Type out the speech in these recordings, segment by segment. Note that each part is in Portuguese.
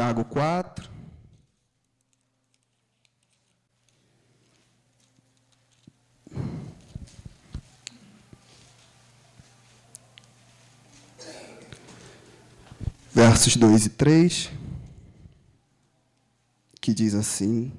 Tiago 4. Versos 2 e 3, que diz assim: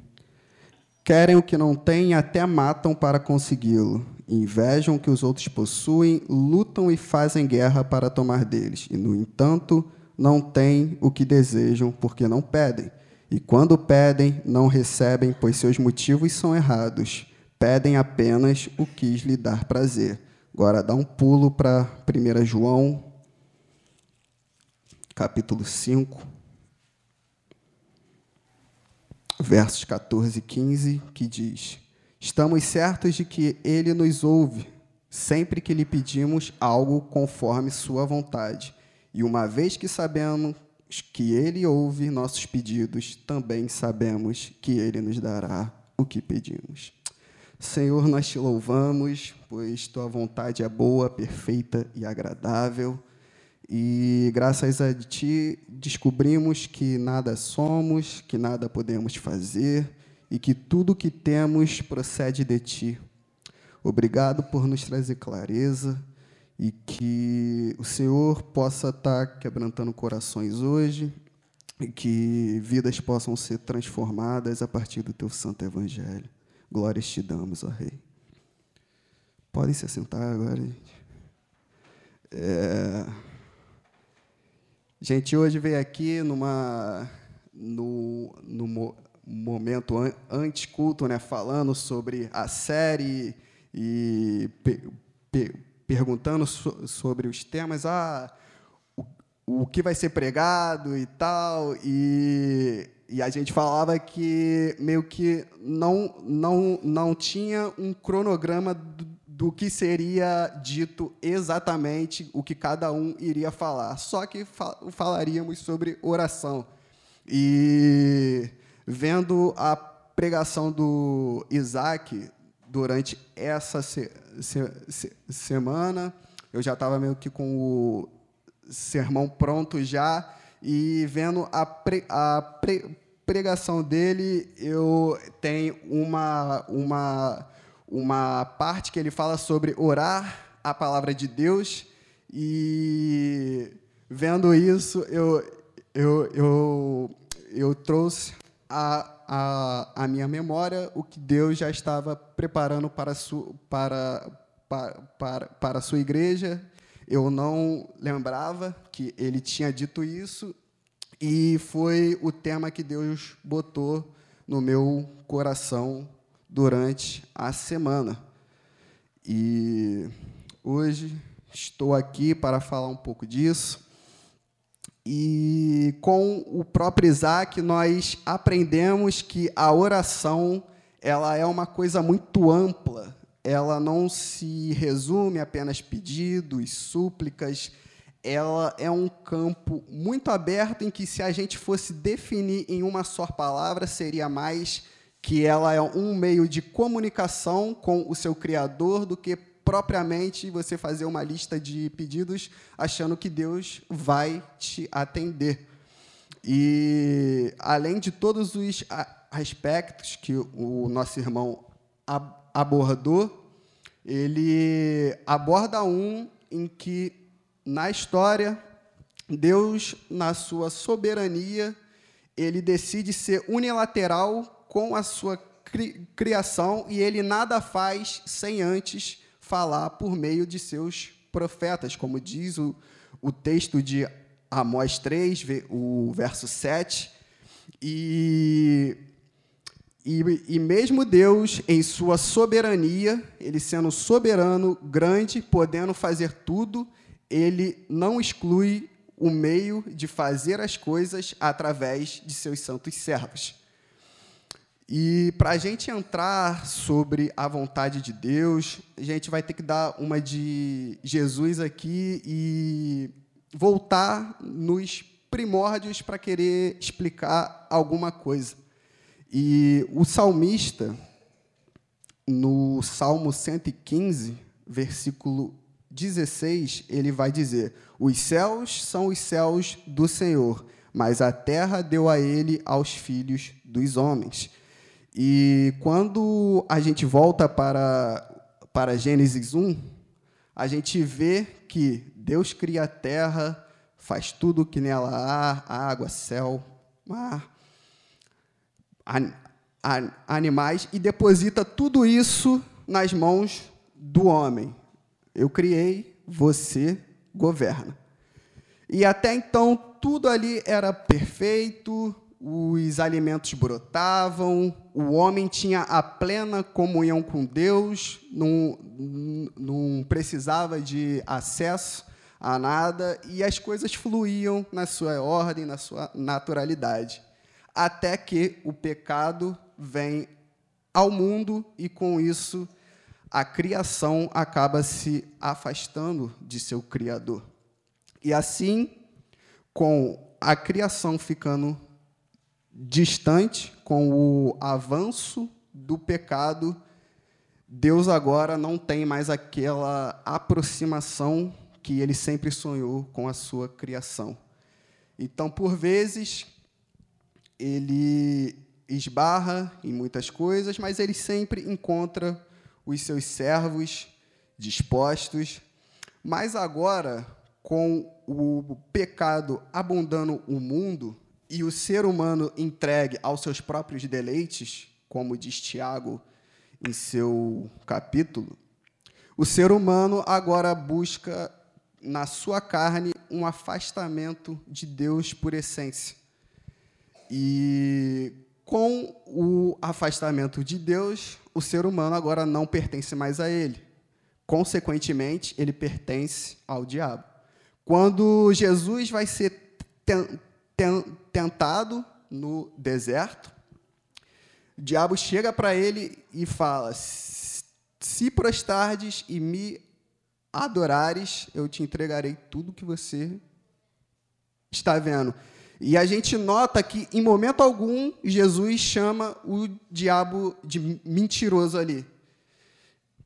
Querem o que não têm até matam para consegui-lo. Invejam o que os outros possuem, lutam e fazem guerra para tomar deles. E, no entanto, não têm o que desejam, porque não pedem. E quando pedem, não recebem, pois seus motivos são errados. Pedem apenas o que lhe dar prazer. Agora dá um pulo para 1 João, capítulo 5, versos 14 e 15, que diz: Estamos certos de que ele nos ouve sempre que lhe pedimos algo conforme sua vontade. E uma vez que sabemos que Ele ouve nossos pedidos, também sabemos que Ele nos dará o que pedimos. Senhor, nós te louvamos, pois tua vontade é boa, perfeita e agradável. E graças a ti descobrimos que nada somos, que nada podemos fazer e que tudo que temos procede de ti. Obrigado por nos trazer clareza e que o Senhor possa estar quebrantando corações hoje e que vidas possam ser transformadas a partir do teu santo evangelho. Glórias te damos, ó Rei. Podem se assentar agora, gente. É... Gente, hoje veio aqui numa no, no momento antes culto, né, falando sobre a série e pe, perguntando so, sobre os temas, ah, o, o que vai ser pregado e tal, e, e a gente falava que meio que não, não, não tinha um cronograma do, do que seria dito exatamente o que cada um iria falar, só que falaríamos sobre oração. E vendo a pregação do Isaac durante essa se, se, se, semana. Eu já estava meio que com o sermão pronto já e vendo a, pre, a pre, pregação dele, eu tenho uma, uma, uma parte que ele fala sobre orar a palavra de Deus e vendo isso, eu, eu, eu, eu trouxe a, a, minha memória o que Deus já estava preparando para, su, para, para, para, para a sua igreja. Eu não lembrava que ele tinha dito isso, e foi o tema que Deus botou no meu coração durante a semana. E hoje estou aqui para falar um pouco disso. E com o próprio Isaac, nós aprendemos que a oração ela é uma coisa muito ampla. Ela não se resume a apenas pedidos, súplicas. Ela é um campo muito aberto em que, se a gente fosse definir em uma só palavra, seria mais que ela é um meio de comunicação com o seu Criador do que propriamente você fazer uma lista de pedidos achando que Deus vai te atender. E além de todos os aspectos que o nosso irmão abordou, ele aborda um em que na história Deus, na sua soberania, ele decide ser unilateral com a sua criação e ele nada faz sem antes falar por meio de seus profetas, como diz o, o texto de Amós 3, o verso 7. E, e, e mesmo Deus, em sua soberania, ele sendo soberano, grande, podendo fazer tudo, ele não exclui o meio de fazer as coisas através de seus santos servos. E para a gente entrar sobre a vontade de Deus, a gente vai ter que dar uma de Jesus aqui e voltar nos primórdios para querer explicar alguma coisa. E o salmista, no Salmo 115, versículo 16, ele vai dizer: Os céus são os céus do Senhor, mas a terra deu a ele aos filhos dos homens. E quando a gente volta para, para Gênesis 1, a gente vê que Deus cria a terra, faz tudo que nela há, água, céu, mar, an, an, animais, e deposita tudo isso nas mãos do homem. Eu criei, você governa. E até então tudo ali era perfeito, os alimentos brotavam, o homem tinha a plena comunhão com Deus, não, não precisava de acesso a nada e as coisas fluíam na sua ordem, na sua naturalidade. Até que o pecado vem ao mundo e, com isso, a criação acaba se afastando de seu Criador. E assim, com a criação ficando distante, com o avanço do pecado, Deus agora não tem mais aquela aproximação que ele sempre sonhou com a sua criação. Então, por vezes, ele esbarra em muitas coisas, mas ele sempre encontra os seus servos dispostos. Mas agora, com o pecado abundando o mundo e o ser humano entregue aos seus próprios deleites, como diz Tiago em seu capítulo, o ser humano agora busca na sua carne um afastamento de Deus por essência. E com o afastamento de Deus, o ser humano agora não pertence mais a ele. Consequentemente, ele pertence ao diabo. Quando Jesus vai ser tentado no deserto, o diabo chega para ele e fala: Se prostardes e me adorares, eu te entregarei tudo que você está vendo. E a gente nota que, em momento algum, Jesus chama o diabo de mentiroso ali.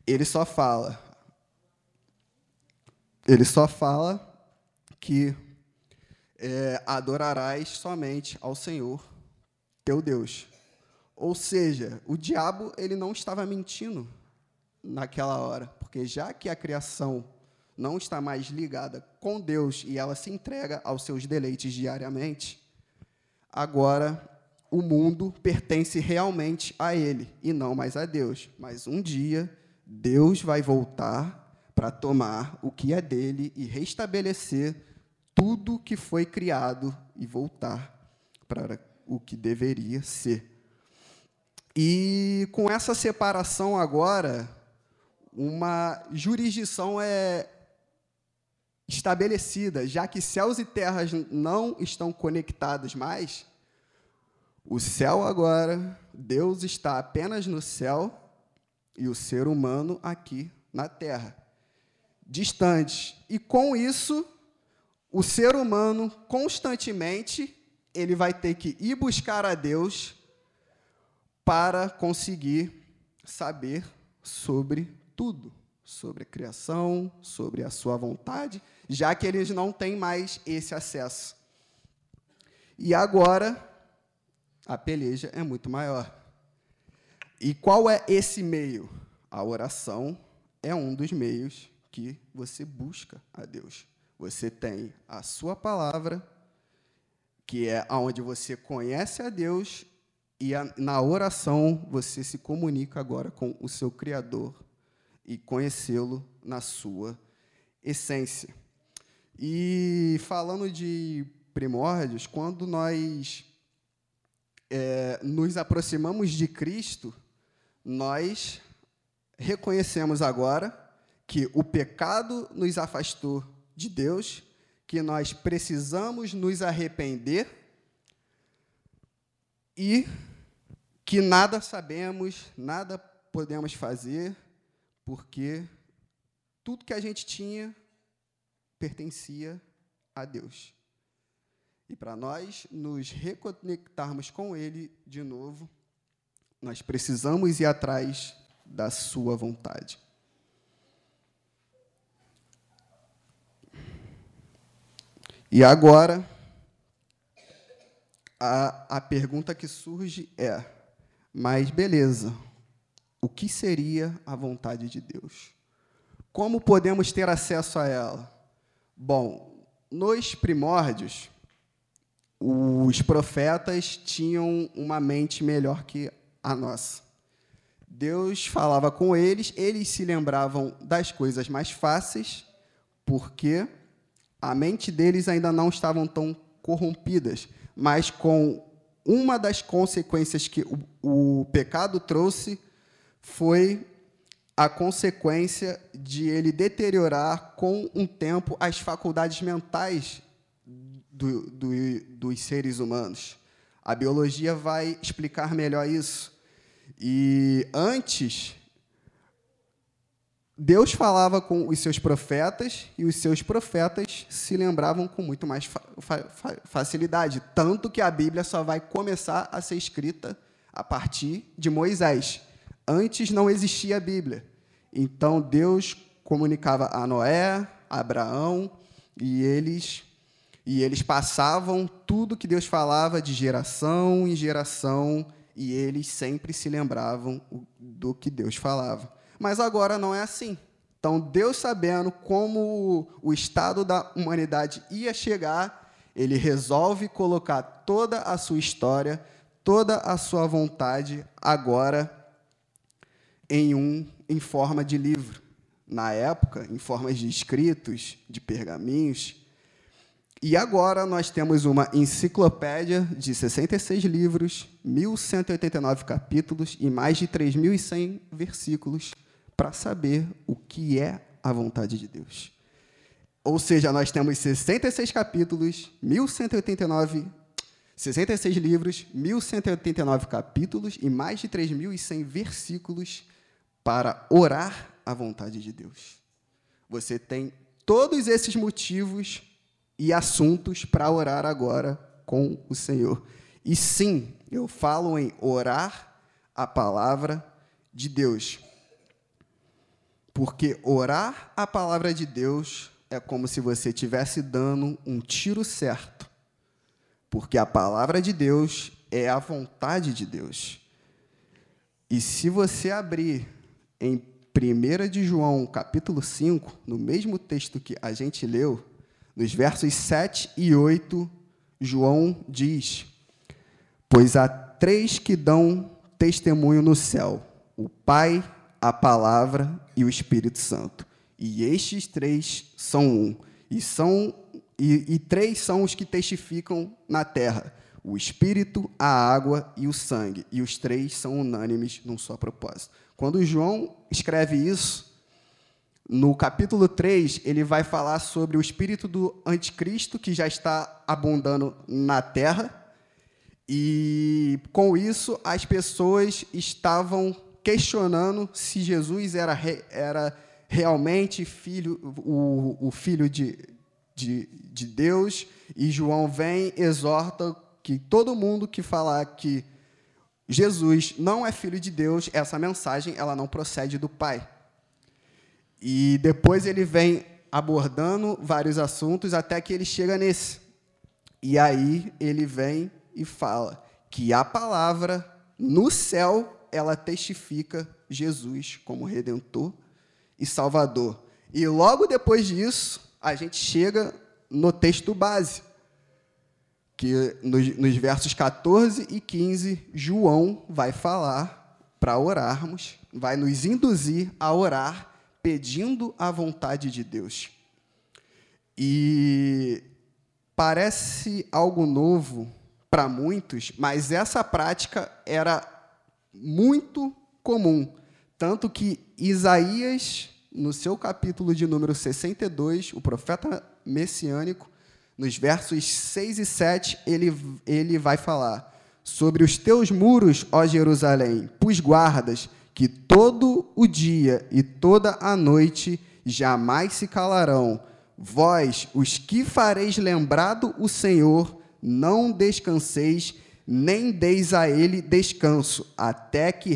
Ele só fala. Ele só fala que é, adorarás somente ao Senhor, teu Deus. Ou seja, o diabo ele não estava mentindo naquela hora, porque já que a criação não está mais ligada com Deus e ela se entrega aos seus deleites diariamente, agora o mundo pertence realmente a ele e não mais a Deus. Mas um dia Deus vai voltar para tomar o que é dele e restabelecer tudo que foi criado e voltar para o que deveria ser. E com essa separação agora, uma jurisdição é estabelecida, já que céus e terras não estão conectados mais, o céu agora, Deus está apenas no céu e o ser humano aqui na terra, distantes. E com isso, o ser humano constantemente ele vai ter que ir buscar a Deus para conseguir saber sobre tudo sobre a criação, sobre a sua vontade, já que eles não têm mais esse acesso. E agora, a peleja é muito maior. E qual é esse meio? A oração é um dos meios que você busca a Deus. Você tem a sua palavra, que é onde você conhece a Deus, e na oração você se comunica agora com o seu Criador e conhecê-lo na sua essência. E falando de primórdios, quando nós é, nos aproximamos de Cristo, nós reconhecemos agora que o pecado nos afastou de Deus, que nós precisamos nos arrepender e que nada sabemos, nada podemos fazer, porque tudo que a gente tinha pertencia a Deus. E para nós nos reconectarmos com Ele de novo, nós precisamos ir atrás da Sua vontade. E agora, a, a pergunta que surge é: mas beleza, o que seria a vontade de Deus? Como podemos ter acesso a ela? Bom, nos primórdios, os profetas tinham uma mente melhor que a nossa. Deus falava com eles, eles se lembravam das coisas mais fáceis, porque a mente deles ainda não estavam tão corrompidas, mas com uma das consequências que o, o pecado trouxe foi a consequência de ele deteriorar com o tempo as faculdades mentais do, do, dos seres humanos. A biologia vai explicar melhor isso. E antes, Deus falava com os seus profetas e os seus profetas se lembravam com muito mais fa fa facilidade. Tanto que a Bíblia só vai começar a ser escrita a partir de Moisés. Antes não existia a Bíblia. Então Deus comunicava a Noé, a Abraão, e eles e eles passavam tudo que Deus falava de geração em geração, e eles sempre se lembravam do que Deus falava. Mas agora não é assim. Então, Deus sabendo como o estado da humanidade ia chegar, ele resolve colocar toda a sua história, toda a sua vontade agora em um em forma de livro. Na época, em formas de escritos, de pergaminhos. E agora nós temos uma enciclopédia de 66 livros, 1189 capítulos e mais de 3100 versículos para saber o que é a vontade de Deus. Ou seja, nós temos 66 capítulos, 1189 66 livros, 1189 capítulos e mais de 3100 versículos para orar a vontade de Deus. Você tem todos esses motivos e assuntos para orar agora com o Senhor. E sim, eu falo em orar a palavra de Deus. Porque orar a palavra de Deus é como se você estivesse dando um tiro certo. Porque a palavra de Deus é a vontade de Deus. E se você abrir em 1 de João, capítulo 5, no mesmo texto que a gente leu, nos versos 7 e 8, João diz: Pois há três que dão testemunho no céu: o Pai, a Palavra e o Espírito Santo. E estes três são um. E, são, e, e três são os que testificam na terra: o Espírito, a água e o sangue. E os três são unânimes num só propósito. Quando João escreve isso, no capítulo 3, ele vai falar sobre o espírito do anticristo que já está abundando na terra. E com isso, as pessoas estavam questionando se Jesus era, era realmente filho, o, o filho de, de, de Deus. E João vem, exorta que todo mundo que falar que Jesus não é filho de Deus, essa mensagem ela não procede do Pai. E depois ele vem abordando vários assuntos até que ele chega nesse. E aí ele vem e fala que a palavra no céu ela testifica Jesus como redentor e salvador. E logo depois disso, a gente chega no texto base, que nos, nos versos 14 e 15, João vai falar para orarmos, vai nos induzir a orar pedindo a vontade de Deus. E parece algo novo para muitos, mas essa prática era muito comum, tanto que Isaías, no seu capítulo de número 62, o profeta messiânico, nos versos 6 e 7, ele, ele vai falar sobre os teus muros, ó Jerusalém, pus guardas, que todo o dia e toda a noite jamais se calarão. Vós, os que fareis lembrado o Senhor, não descanseis, nem deis a ele descanso, até que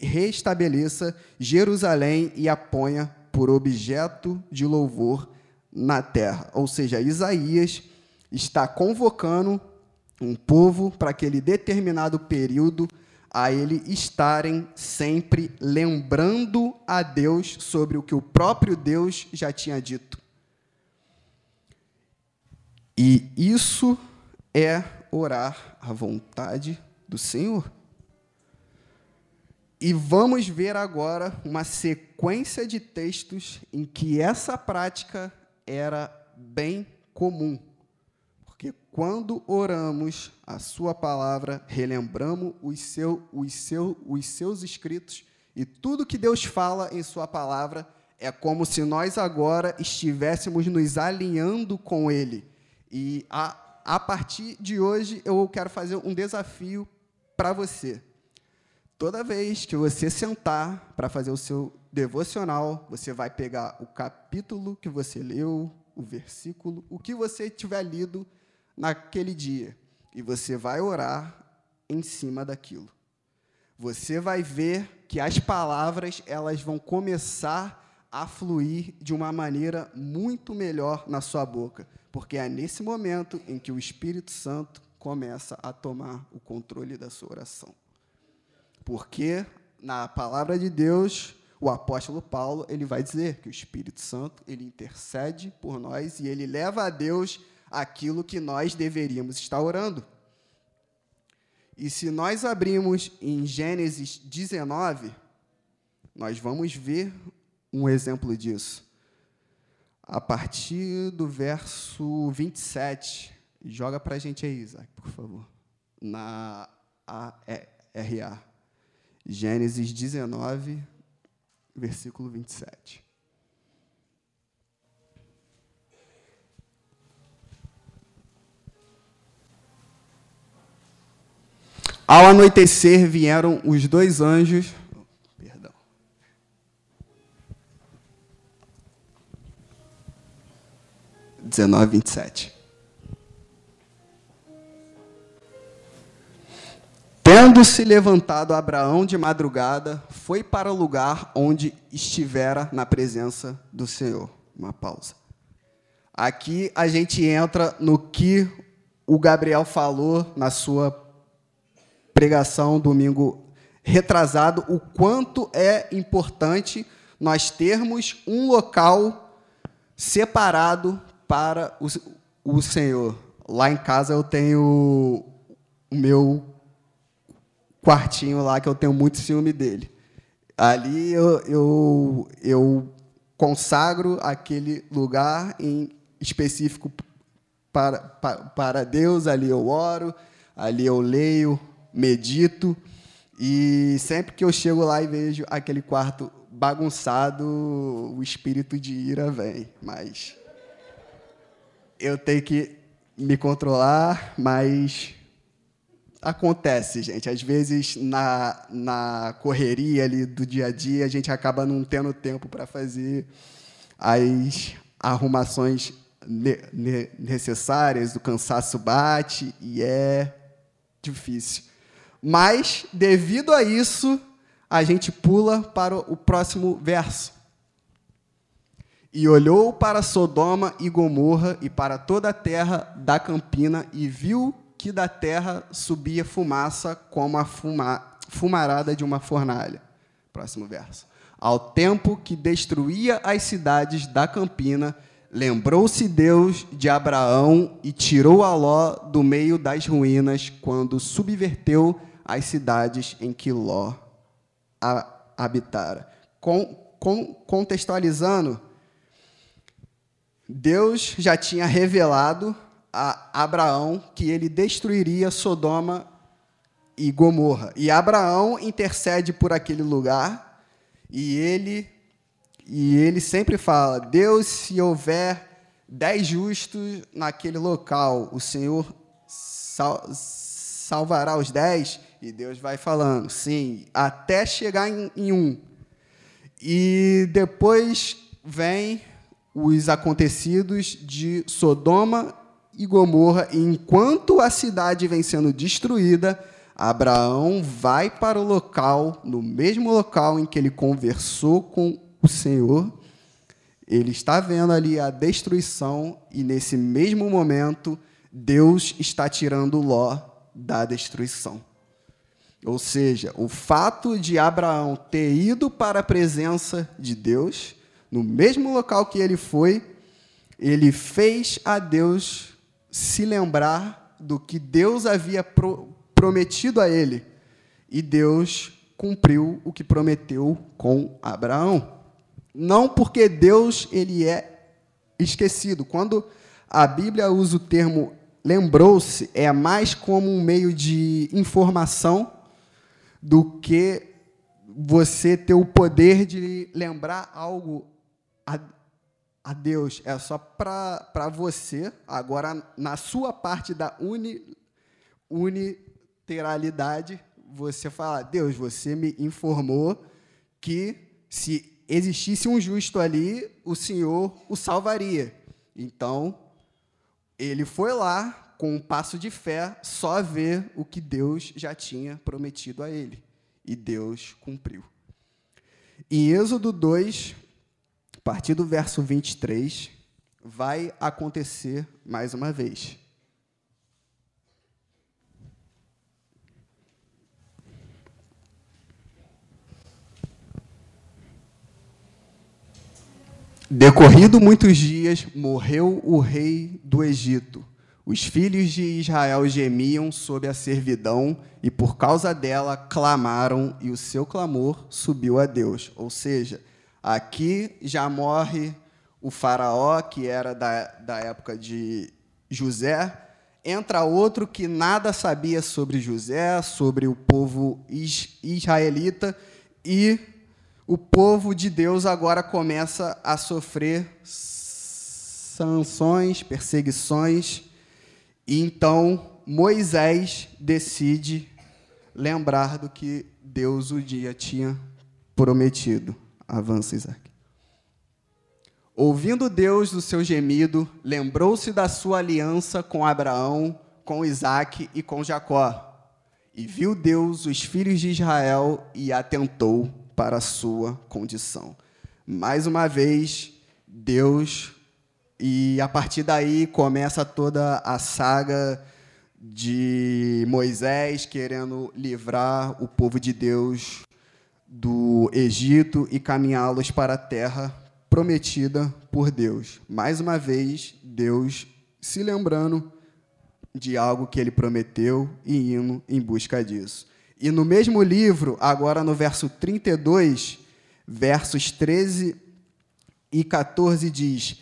restabeleça Jerusalém e a ponha por objeto de louvor na terra. Ou seja, Isaías está convocando um povo para aquele determinado período a ele estarem sempre lembrando a Deus sobre o que o próprio Deus já tinha dito. E isso é orar à vontade do Senhor. E vamos ver agora uma sequência de textos em que essa prática era bem comum. Porque quando oramos a Sua palavra, relembramos os, seu, os, seu, os seus escritos e tudo que Deus fala em Sua palavra é como se nós agora estivéssemos nos alinhando com Ele. E a, a partir de hoje eu quero fazer um desafio para você. Toda vez que você sentar para fazer o seu devocional, você vai pegar o capítulo que você leu, o versículo, o que você tiver lido naquele dia, e você vai orar em cima daquilo. Você vai ver que as palavras elas vão começar a fluir de uma maneira muito melhor na sua boca, porque é nesse momento em que o Espírito Santo começa a tomar o controle da sua oração. Porque na palavra de Deus, o apóstolo Paulo, ele vai dizer que o Espírito Santo, ele intercede por nós e ele leva a Deus aquilo que nós deveríamos estar orando. E se nós abrimos em Gênesis 19, nós vamos ver um exemplo disso. A partir do verso 27, joga para a gente aí, Isaac, por favor. Na ARA. Gênesis 19, versículo 27. Ao anoitecer vieram os dois anjos. 19, 27. Tendo-se levantado Abraão de madrugada, foi para o lugar onde estivera na presença do Senhor. Uma pausa. Aqui a gente entra no que o Gabriel falou na sua pregação domingo retrasado, o quanto é importante nós termos um local separado para o, o Senhor. Lá em casa eu tenho o meu quartinho lá que eu tenho muito ciúme dele. Ali eu, eu, eu consagro aquele lugar em específico para, para, para Deus, ali eu oro, ali eu leio, medito, e sempre que eu chego lá e vejo aquele quarto bagunçado, o espírito de ira vem. Mas eu tenho que me controlar, mas Acontece, gente. Às vezes, na, na correria ali do dia a dia, a gente acaba não tendo tempo para fazer as arrumações ne ne necessárias, o cansaço bate e é difícil. Mas, devido a isso, a gente pula para o próximo verso. E olhou para Sodoma e Gomorra e para toda a terra da campina e viu que da terra subia fumaça como a fuma, fumarada de uma fornalha. Próximo verso. Ao tempo que destruía as cidades da campina, lembrou-se Deus de Abraão e tirou a Ló do meio das ruínas quando subverteu as cidades em que Ló habitara. Com, com, contextualizando, Deus já tinha revelado a Abraão que ele destruiria Sodoma e Gomorra. E Abraão intercede por aquele lugar e ele e ele sempre fala: Deus, se houver dez justos naquele local, o Senhor sal, salvará os dez. E Deus vai falando, sim, até chegar em, em um. E depois vem os acontecidos de Sodoma e Gomorra, e enquanto a cidade vem sendo destruída, Abraão vai para o local, no mesmo local em que ele conversou com o Senhor. Ele está vendo ali a destruição, e nesse mesmo momento, Deus está tirando Ló da destruição. Ou seja, o fato de Abraão ter ido para a presença de Deus, no mesmo local que ele foi, ele fez a Deus se lembrar do que Deus havia pro prometido a ele. E Deus cumpriu o que prometeu com Abraão. Não porque Deus ele é esquecido. Quando a Bíblia usa o termo lembrou-se, é mais como um meio de informação do que você ter o poder de lembrar algo a, a Deus. É só para você, agora, na sua parte da uni, uniteralidade, você falar: Deus, você me informou que se existisse um justo ali, o Senhor o salvaria. Então, ele foi lá com um passo de fé, só ver o que Deus já tinha prometido a ele. E Deus cumpriu. Em Êxodo 2, a partir do verso 23, vai acontecer mais uma vez. Decorrido muitos dias, morreu o rei do Egito. Os filhos de Israel gemiam sob a servidão e por causa dela clamaram, e o seu clamor subiu a Deus. Ou seja, aqui já morre o faraó, que era da, da época de José, entra outro que nada sabia sobre José, sobre o povo israelita, e o povo de Deus agora começa a sofrer sanções, perseguições, e então Moisés decide lembrar do que Deus o dia tinha prometido. Avança, Isaac. Ouvindo Deus do seu gemido, lembrou-se da sua aliança com Abraão, com Isaac e com Jacó. E viu Deus os filhos de Israel e atentou para a sua condição. Mais uma vez, Deus, e a partir daí começa toda a saga de Moisés querendo livrar o povo de Deus do Egito e caminhá-los para a terra prometida por Deus. Mais uma vez, Deus se lembrando de algo que ele prometeu e indo em busca disso. E no mesmo livro, agora no verso 32, versos 13 e 14, diz: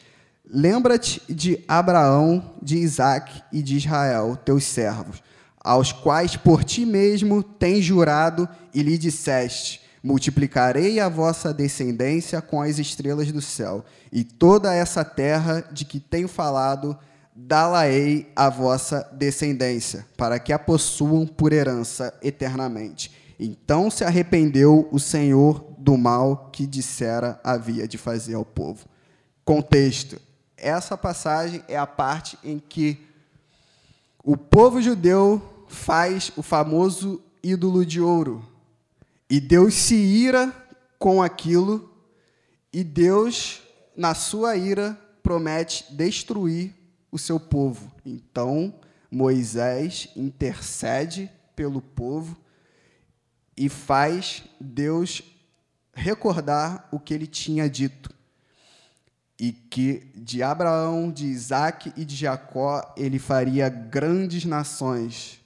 Lembra-te de Abraão, de Isaac e de Israel, teus servos, aos quais por ti mesmo tens jurado e lhe disseste: Multiplicarei a vossa descendência com as estrelas do céu, e toda essa terra de que tenho falado dá-la-ei a vossa descendência, para que a possuam por herança eternamente. Então se arrependeu o Senhor do mal que dissera havia de fazer ao povo. Contexto: essa passagem é a parte em que o povo judeu faz o famoso ídolo de ouro. E Deus se ira com aquilo, e Deus, na sua ira, promete destruir o seu povo. Então, Moisés intercede pelo povo e faz Deus recordar o que ele tinha dito. E que de Abraão, de Isaac e de Jacó ele faria grandes nações.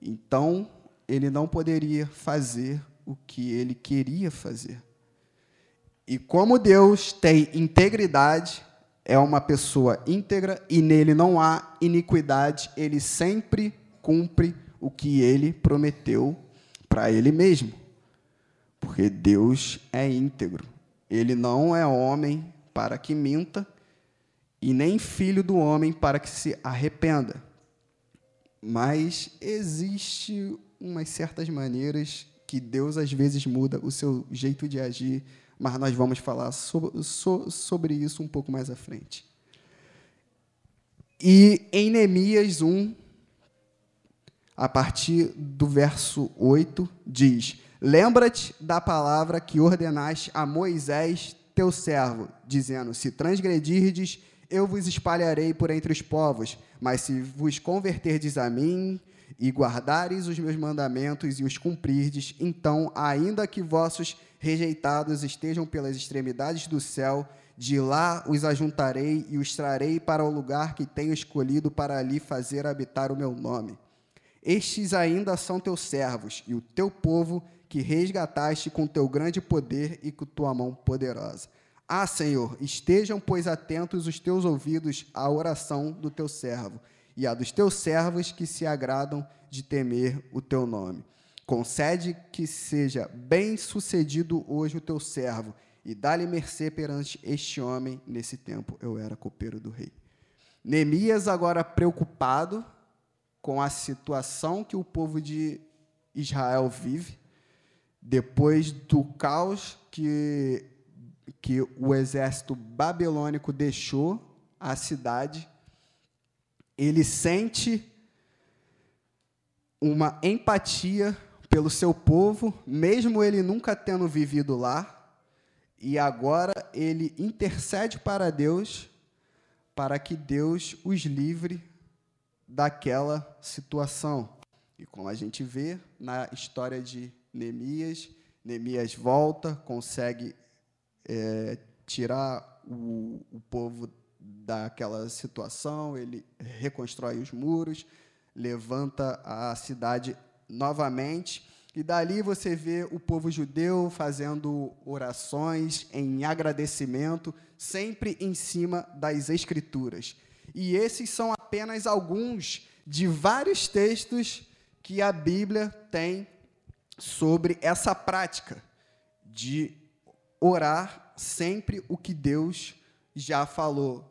Então, ele não poderia fazer o que ele queria fazer. E como Deus tem integridade, é uma pessoa íntegra e nele não há iniquidade, ele sempre cumpre o que ele prometeu para ele mesmo. Porque Deus é íntegro. Ele não é homem para que minta e nem filho do homem para que se arrependa. Mas existe umas certas maneiras que Deus às vezes muda o seu jeito de agir mas nós vamos falar sobre, isso um pouco mais à frente. E em Neemias 1, a partir do verso 8, diz: Lembra-te da palavra que ordenaste a Moisés, teu servo, dizendo: Se transgredirdes, eu vos espalharei por entre os povos, Mas se vos converterdes a mim e guardares os meus mandamentos e os cumprirdes, então, ainda que vossos rejeitados estejam pelas extremidades do céu, de lá os ajuntarei e os trarei para o lugar que tenho escolhido para ali fazer habitar o meu nome. Estes ainda são teus servos e o teu povo que resgataste com teu grande poder e com tua mão poderosa. Ah, Senhor, estejam, pois, atentos os teus ouvidos à oração do teu servo e à dos teus servos que se agradam de temer o teu nome. Concede que seja bem sucedido hoje o teu servo e dá-lhe mercê perante este homem. Nesse tempo eu era copeiro do rei. Neemias, agora preocupado com a situação que o povo de Israel vive, depois do caos que, que o exército babilônico deixou a cidade, ele sente uma empatia pelo seu povo, mesmo ele nunca tendo vivido lá, e agora ele intercede para Deus para que Deus os livre daquela situação. E como a gente vê na história de Neemias, Neemias volta, consegue é, tirar o, o povo daquela situação, ele reconstrói os muros, levanta a cidade novamente. E dali você vê o povo judeu fazendo orações em agradecimento, sempre em cima das Escrituras. E esses são apenas alguns de vários textos que a Bíblia tem sobre essa prática de orar sempre o que Deus já falou.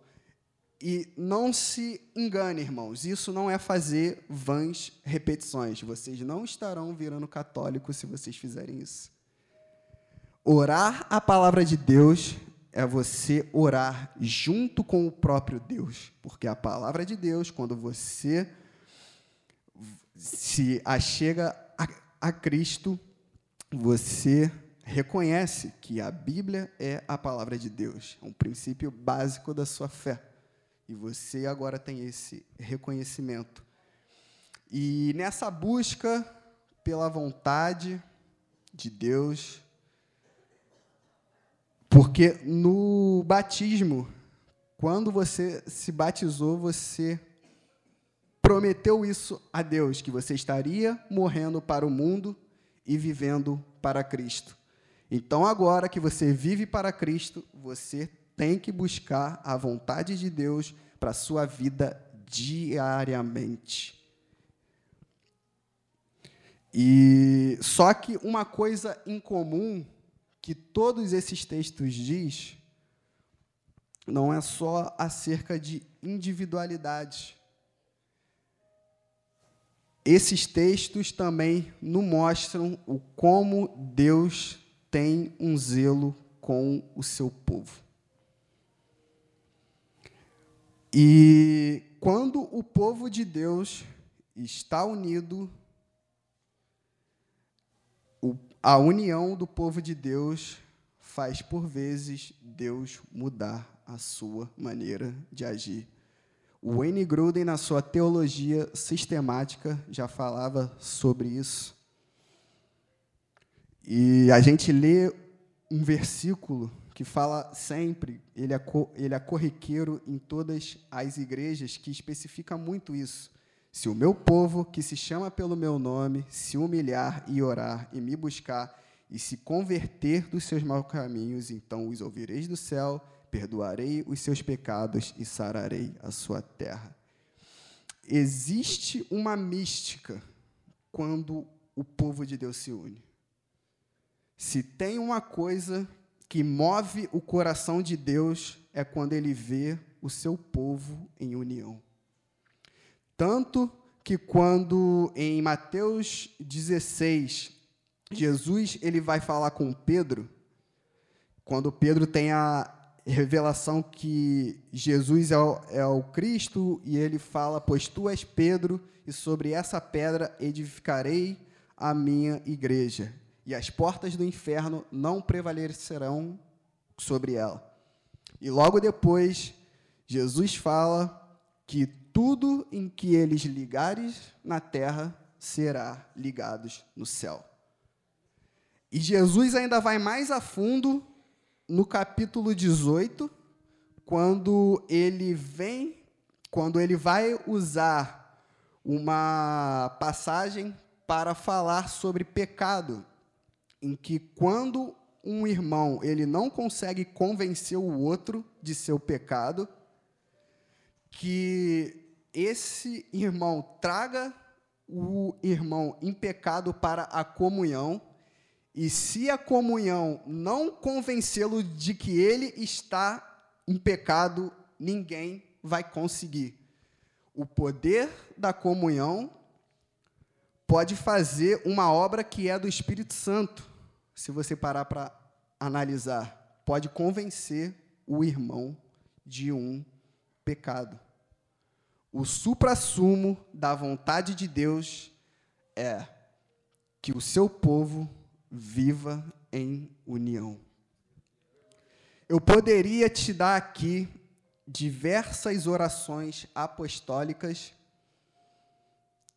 E não se engane, irmãos, isso não é fazer vãs repetições. Vocês não estarão virando católicos se vocês fizerem isso. Orar a palavra de Deus é você orar junto com o próprio Deus, porque a palavra de Deus, quando você se achega a, a Cristo, você reconhece que a Bíblia é a palavra de Deus, é um princípio básico da sua fé. E você agora tem esse reconhecimento. E nessa busca pela vontade de Deus, porque no batismo, quando você se batizou, você prometeu isso a Deus, que você estaria morrendo para o mundo e vivendo para Cristo. Então, agora que você vive para Cristo, você tem que buscar a vontade de Deus para a sua vida diariamente. E só que uma coisa em comum que todos esses textos diz não é só acerca de individualidade. Esses textos também nos mostram o como Deus tem um zelo com o seu povo. E quando o povo de Deus está unido, a união do povo de Deus faz, por vezes, Deus mudar a sua maneira de agir. O Wayne Gruden, na sua teologia sistemática, já falava sobre isso. E a gente lê um versículo que fala sempre, ele é, ele é corriqueiro em todas as igrejas, que especifica muito isso. Se o meu povo, que se chama pelo meu nome, se humilhar e orar e me buscar e se converter dos seus maus caminhos, então os ouvireis do céu, perdoarei os seus pecados e sararei a sua terra. Existe uma mística quando o povo de Deus se une. Se tem uma coisa que move o coração de Deus é quando ele vê o seu povo em união. Tanto que quando em Mateus 16, Jesus ele vai falar com Pedro, quando Pedro tem a revelação que Jesus é o, é o Cristo, e ele fala: Pois tu és Pedro, e sobre essa pedra edificarei a minha igreja e as portas do inferno não prevalecerão sobre ela. E logo depois, Jesus fala que tudo em que eles ligares na terra será ligados no céu. E Jesus ainda vai mais a fundo no capítulo 18, quando ele vem, quando ele vai usar uma passagem para falar sobre pecado, em que quando um irmão ele não consegue convencer o outro de seu pecado, que esse irmão traga o irmão em pecado para a comunhão, e se a comunhão não convencê-lo de que ele está em pecado, ninguém vai conseguir. O poder da comunhão pode fazer uma obra que é do Espírito Santo, se você parar para analisar. Pode convencer o irmão de um pecado. O suprassumo da vontade de Deus é que o seu povo viva em união. Eu poderia te dar aqui diversas orações apostólicas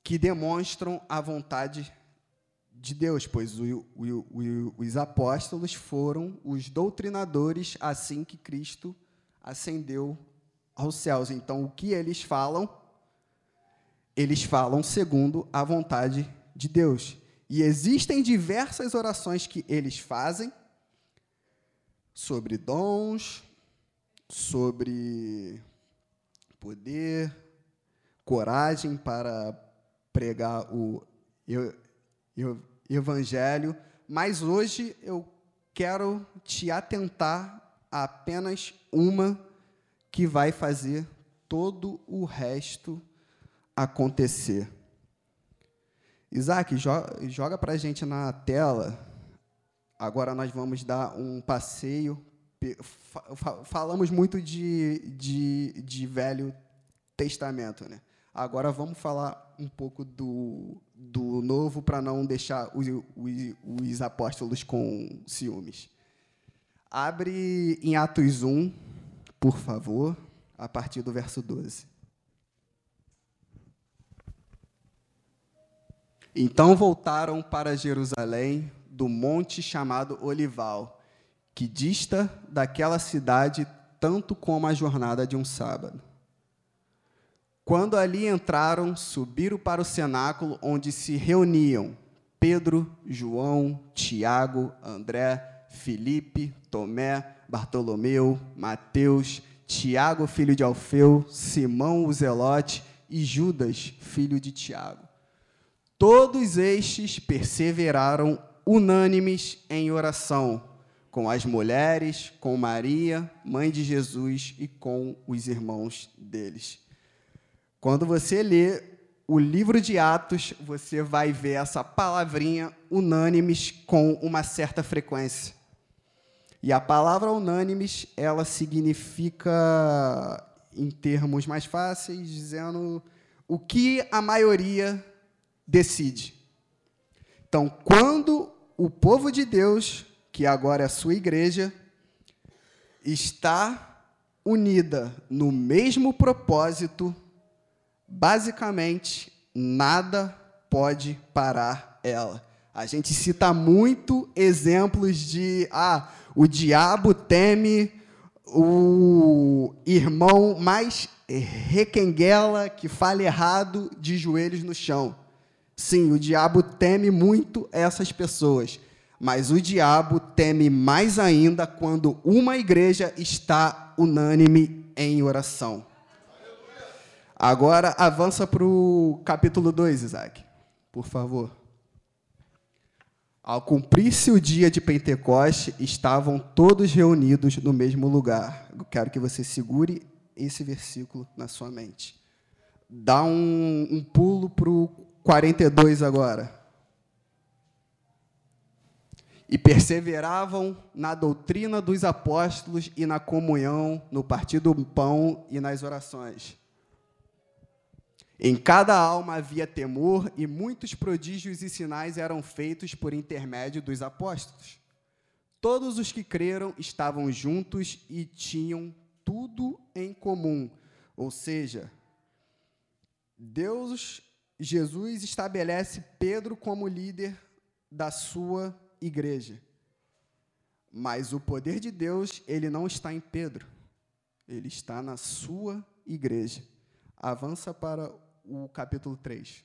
que demonstram a vontade de Deus, pois o, o, o, os apóstolos foram os doutrinadores assim que Cristo ascendeu aos céus. Então, o que eles falam? Eles falam segundo a vontade de Deus. E existem diversas orações que eles fazem sobre dons, sobre poder, coragem para pregar o evangelho, mas hoje eu quero te atentar a apenas uma que vai fazer todo o resto acontecer. Isaac, joga para a gente na tela. Agora nós vamos dar um passeio. Falamos muito de, de, de Velho Testamento, né? Agora vamos falar um pouco do, do Novo para não deixar os, os, os apóstolos com ciúmes. Abre em Atos 1, por favor, a partir do verso 12. Então voltaram para Jerusalém do monte chamado Olival, que dista daquela cidade tanto como a jornada de um sábado. Quando ali entraram, subiram para o cenáculo onde se reuniam Pedro, João, Tiago, André, Felipe, Tomé, Bartolomeu, Mateus, Tiago, filho de Alfeu, Simão o Zelote e Judas, filho de Tiago. Todos estes perseveraram unânimes em oração, com as mulheres, com Maria, mãe de Jesus e com os irmãos deles. Quando você lê o livro de Atos, você vai ver essa palavrinha unânimes com uma certa frequência. E a palavra unânimes, ela significa, em termos mais fáceis, dizendo o que a maioria decide. Então, quando o povo de Deus, que agora é a sua igreja, está unida no mesmo propósito, basicamente, nada pode parar ela. A gente cita muito exemplos de ah, o diabo teme o irmão mais requenguela que fala errado de joelhos no chão. Sim, o diabo teme muito essas pessoas, mas o diabo teme mais ainda quando uma igreja está unânime em oração. Agora avança para o capítulo 2, Isaac, por favor. Ao cumprir-se o dia de Pentecoste, estavam todos reunidos no mesmo lugar. Eu quero que você segure esse versículo na sua mente. Dá um, um pulo para o 42 agora. E perseveravam na doutrina dos apóstolos e na comunhão, no partido do pão e nas orações. Em cada alma havia temor, e muitos prodígios e sinais eram feitos por intermédio dos apóstolos. Todos os que creram estavam juntos e tinham tudo em comum, ou seja, Deus, Jesus estabelece Pedro como líder da sua igreja. Mas o poder de Deus, ele não está em Pedro. Ele está na sua igreja. Avança para o capítulo 3.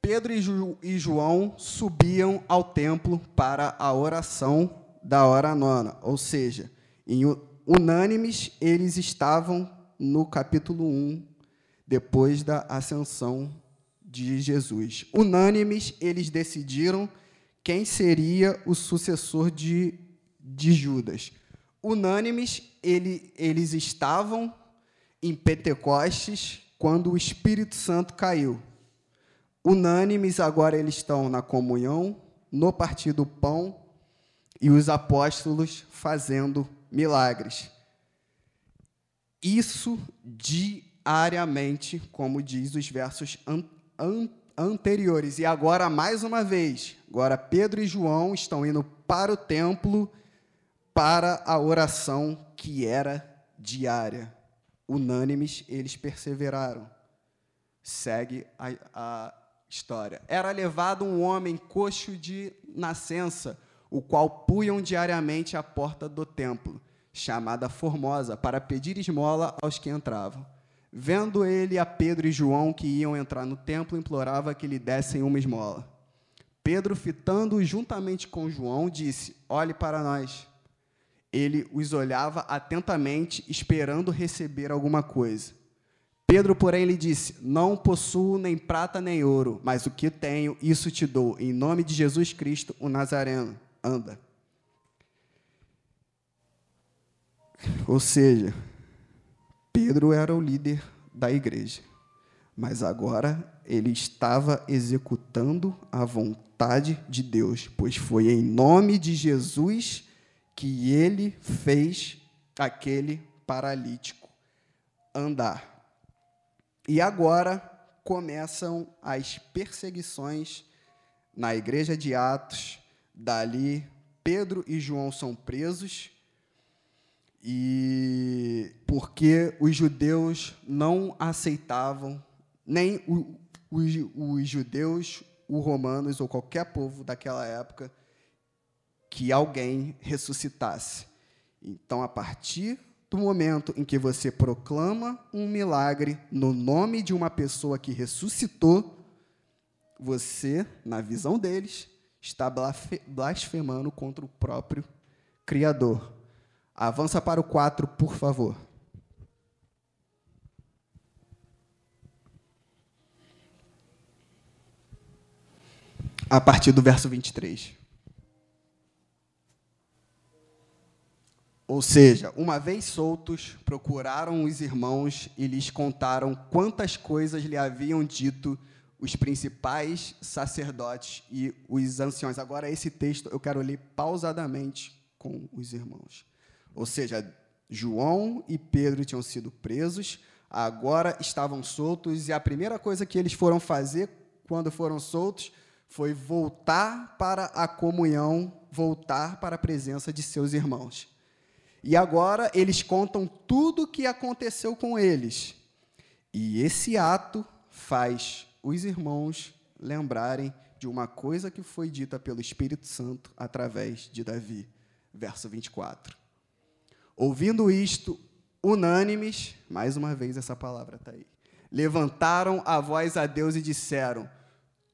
Pedro e, Ju, e João subiam ao templo para a oração da hora nona, ou seja, em unânimes eles estavam no capítulo 1, depois da ascensão de Jesus. Unânimes eles decidiram quem seria o sucessor de, de Judas. Unânimes ele, eles estavam em Pentecostes quando o Espírito Santo caiu. Unânimes agora eles estão na comunhão, no partir do pão e os apóstolos fazendo milagres. Isso diariamente, como diz os versos an an anteriores. E agora, mais uma vez, agora Pedro e João estão indo para o templo para a oração que era diária. Unânimes, eles perseveraram. Segue a, a história. Era levado um homem coxo de nascença, o qual punham diariamente à porta do templo, chamada Formosa, para pedir esmola aos que entravam. Vendo ele a Pedro e João que iam entrar no templo, implorava que lhe dessem uma esmola. Pedro, fitando-o juntamente com João, disse: Olhe para nós. Ele os olhava atentamente, esperando receber alguma coisa. Pedro, porém, lhe disse: Não possuo nem prata nem ouro, mas o que tenho, isso te dou. Em nome de Jesus Cristo, o Nazareno, anda. Ou seja, Pedro era o líder da igreja, mas agora ele estava executando a vontade de Deus, pois foi em nome de Jesus que ele fez aquele paralítico andar. E agora começam as perseguições na igreja de Atos. Dali, Pedro e João são presos. E porque os judeus não aceitavam, nem os, os judeus, os romanos ou qualquer povo daquela época, que alguém ressuscitasse. Então, a partir do momento em que você proclama um milagre no nome de uma pessoa que ressuscitou, você, na visão deles, está blasfemando contra o próprio Criador. Avança para o 4, por favor. A partir do verso 23. Ou seja, uma vez soltos, procuraram os irmãos e lhes contaram quantas coisas lhe haviam dito os principais sacerdotes e os anciões. Agora, esse texto eu quero ler pausadamente com os irmãos. Ou seja, João e Pedro tinham sido presos, agora estavam soltos, e a primeira coisa que eles foram fazer quando foram soltos foi voltar para a comunhão, voltar para a presença de seus irmãos. E agora eles contam tudo o que aconteceu com eles. E esse ato faz os irmãos lembrarem de uma coisa que foi dita pelo Espírito Santo através de Davi. Verso 24. Ouvindo isto, unânimes, mais uma vez essa palavra está aí, levantaram a voz a Deus e disseram: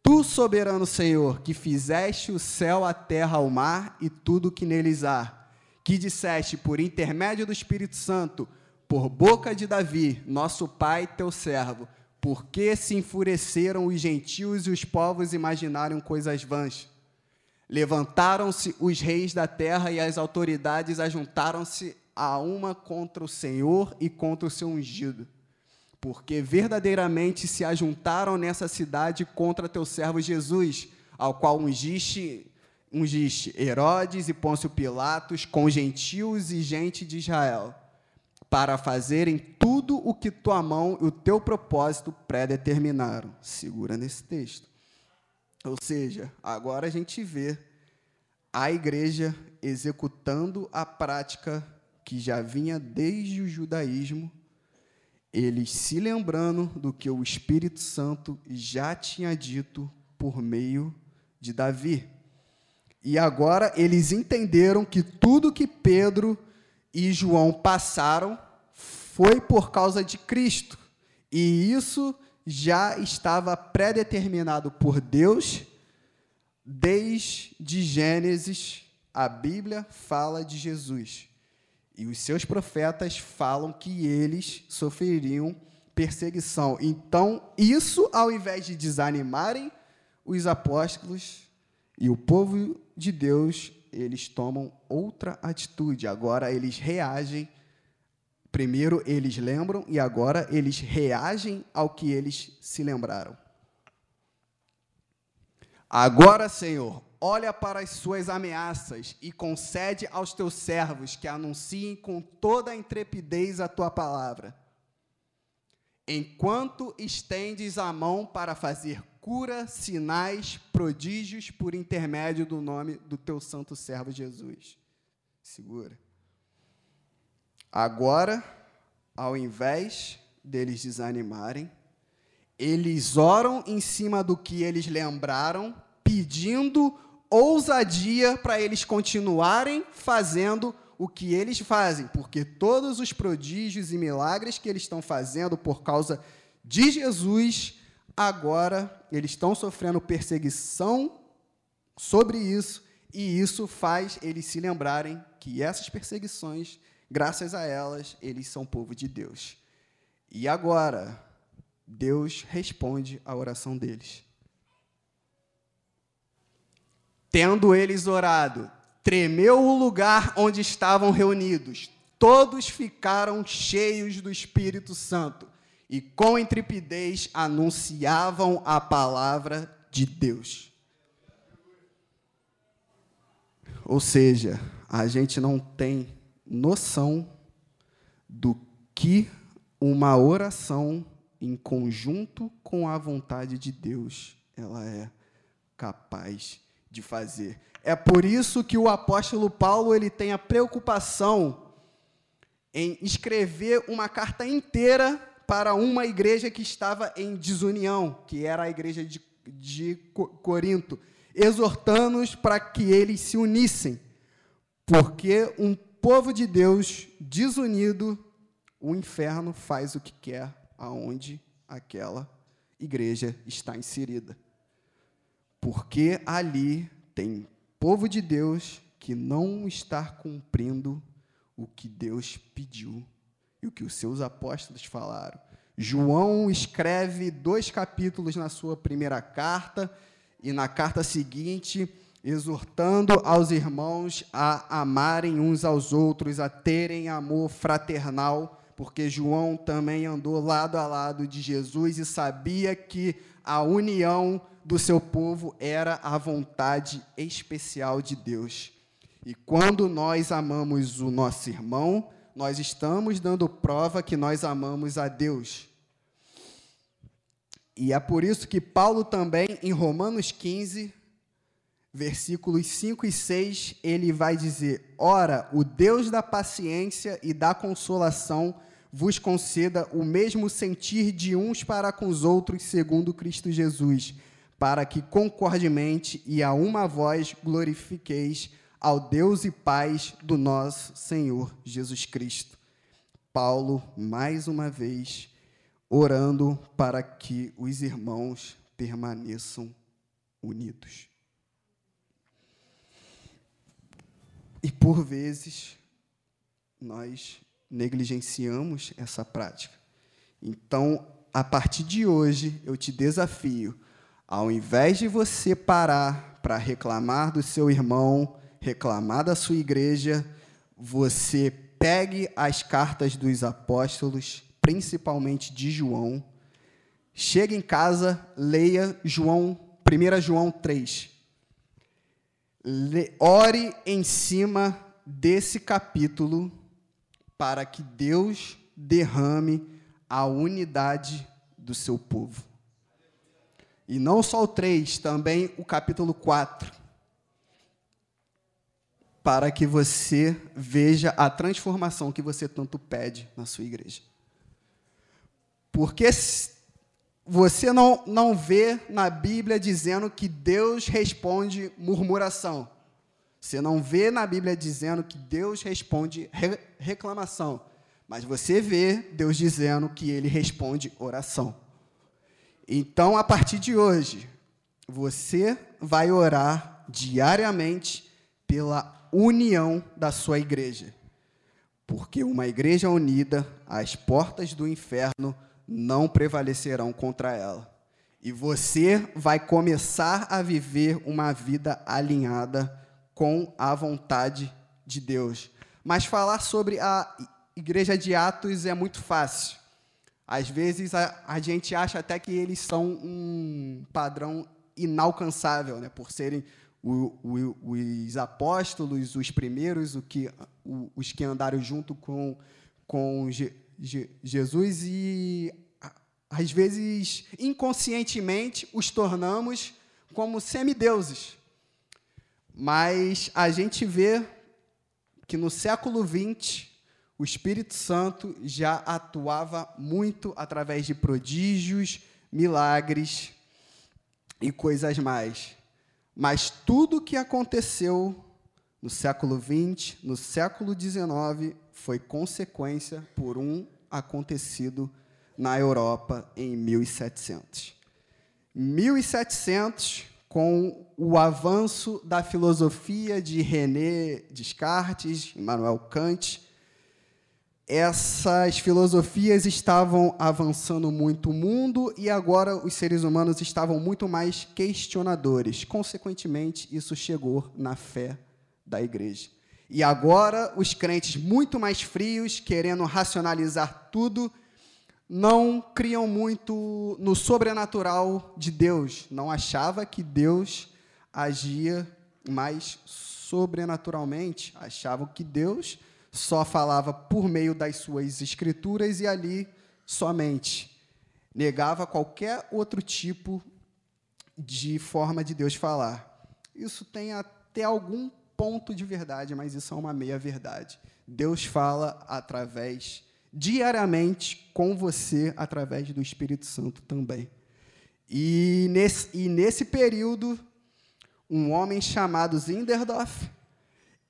Tu, soberano Senhor, que fizeste o céu, a terra, o mar e tudo o que neles há que disseste por intermédio do Espírito Santo, por boca de Davi, nosso pai, teu servo, porque se enfureceram os gentios e os povos imaginaram coisas vãs. Levantaram-se os reis da terra e as autoridades ajuntaram-se a uma contra o Senhor e contra o seu ungido. Porque verdadeiramente se ajuntaram nessa cidade contra teu servo Jesus, ao qual ungiste ungiste Herodes e Pôncio Pilatos com gentios e gente de Israel, para fazerem tudo o que tua mão e o teu propósito predeterminaram. Segura nesse texto. Ou seja, agora a gente vê a igreja executando a prática que já vinha desde o judaísmo eles se lembrando do que o Espírito Santo já tinha dito por meio de Davi. E agora eles entenderam que tudo que Pedro e João passaram foi por causa de Cristo. E isso já estava predeterminado por Deus desde Gênesis. A Bíblia fala de Jesus. E os seus profetas falam que eles sofreriam perseguição. Então, isso, ao invés de desanimarem os apóstolos e o povo de Deus, eles tomam outra atitude. Agora eles reagem. Primeiro eles lembram e agora eles reagem ao que eles se lembraram. Agora, Senhor, olha para as suas ameaças e concede aos teus servos que anunciem com toda a intrepidez a tua palavra. Enquanto estendes a mão para fazer cura, sinais, prodígios por intermédio do nome do teu santo servo Jesus. Segura. Agora, ao invés deles desanimarem, eles oram em cima do que eles lembraram, pedindo ousadia para eles continuarem fazendo o que eles fazem, porque todos os prodígios e milagres que eles estão fazendo por causa de Jesus agora eles estão sofrendo perseguição sobre isso, e isso faz eles se lembrarem que essas perseguições, graças a elas, eles são povo de Deus. E agora, Deus responde à oração deles. Tendo eles orado, tremeu o lugar onde estavam reunidos. Todos ficaram cheios do Espírito Santo e com intrepidez anunciavam a palavra de Deus. Ou seja, a gente não tem noção do que uma oração em conjunto com a vontade de Deus ela é capaz de fazer. É por isso que o apóstolo Paulo ele tem a preocupação em escrever uma carta inteira para uma igreja que estava em desunião, que era a igreja de, de Corinto, exortando-os para que eles se unissem, porque um povo de Deus desunido, o inferno faz o que quer aonde aquela igreja está inserida. Porque ali tem povo de Deus que não está cumprindo o que Deus pediu e o que os seus apóstolos falaram. João escreve dois capítulos na sua primeira carta e na carta seguinte, exortando aos irmãos a amarem uns aos outros, a terem amor fraternal, porque João também andou lado a lado de Jesus e sabia que a união do seu povo era a vontade especial de Deus. E quando nós amamos o nosso irmão, nós estamos dando prova que nós amamos a Deus. E é por isso que Paulo também, em Romanos 15, versículos 5 e 6, ele vai dizer: Ora, o Deus da paciência e da consolação vos conceda o mesmo sentir de uns para com os outros, segundo Cristo Jesus, para que concordemente e a uma voz glorifiqueis ao Deus e Pai do nosso Senhor Jesus Cristo. Paulo, mais uma vez, orando para que os irmãos permaneçam unidos. E por vezes nós negligenciamos essa prática. Então, a partir de hoje, eu te desafio, ao invés de você parar para reclamar do seu irmão, reclamar da sua igreja, você pegue as cartas dos apóstolos, principalmente de João, chegue em casa, leia João, 1 João 3. Le, ore em cima desse capítulo para que Deus derrame a unidade do seu povo. E não só o 3, também o capítulo 4 para que você veja a transformação que você tanto pede na sua igreja. Porque você não, não vê na Bíblia dizendo que Deus responde murmuração. Você não vê na Bíblia dizendo que Deus responde re reclamação. Mas você vê Deus dizendo que ele responde oração. Então, a partir de hoje, você vai orar diariamente pela união da sua igreja. Porque uma igreja unida, as portas do inferno não prevalecerão contra ela. E você vai começar a viver uma vida alinhada com a vontade de Deus. Mas falar sobre a igreja de Atos é muito fácil. Às vezes a, a gente acha até que eles são um padrão inalcançável, né? por serem o, o, os apóstolos, os primeiros, o que, os que andaram junto com, com Je, Je, Jesus e às vezes inconscientemente os tornamos como semideuses. Mas a gente vê que no século XX o Espírito Santo já atuava muito através de prodígios, milagres e coisas mais. Mas tudo o que aconteceu no século XX, no século XIX, foi consequência por um acontecido na Europa em 1700. 1700, com o avanço da filosofia de René Descartes, Immanuel Kant, essas filosofias estavam avançando muito o mundo e agora os seres humanos estavam muito mais questionadores. Consequentemente, isso chegou na fé da igreja. E agora os crentes muito mais frios, querendo racionalizar tudo, não criam muito no sobrenatural de Deus. Não achava que Deus agia mais sobrenaturalmente. Achavam que Deus só falava por meio das suas escrituras e ali somente. Negava qualquer outro tipo de forma de Deus falar. Isso tem até algum ponto de verdade, mas isso é uma meia-verdade. Deus fala através, diariamente, com você, através do Espírito Santo também. E nesse, e nesse período, um homem chamado Zinderdorf,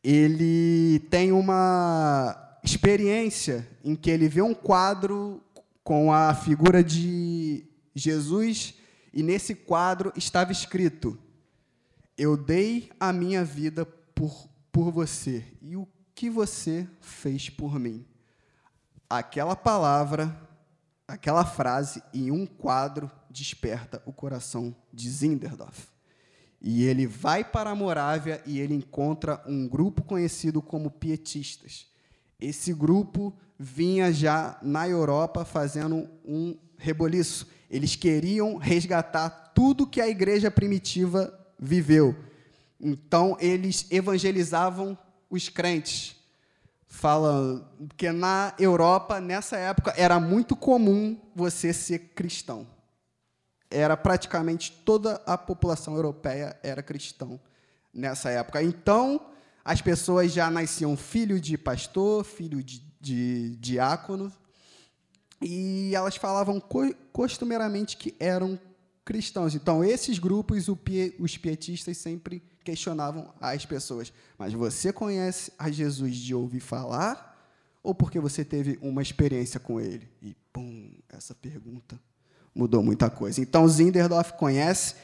ele tem uma experiência em que ele vê um quadro com a figura de Jesus e nesse quadro estava escrito: Eu dei a minha vida por, por você e o que você fez por mim. Aquela palavra, aquela frase em um quadro desperta o coração de Zinderdorf. E ele vai para a Morávia e ele encontra um grupo conhecido como pietistas. Esse grupo vinha já na Europa fazendo um reboliço. Eles queriam resgatar tudo que a igreja primitiva viveu. Então, eles evangelizavam os crentes. Falando que na Europa, nessa época, era muito comum você ser cristão era praticamente toda a população europeia era cristão nessa época. Então, as pessoas já nasciam filho de pastor, filho de, de diácono, e elas falavam co costumeiramente que eram cristãos. Então, esses grupos, os pietistas sempre questionavam as pessoas. Mas você conhece a Jesus de ouvir falar ou porque você teve uma experiência com ele? E, pum, essa pergunta mudou muita coisa. Então, Zinderdorf conhece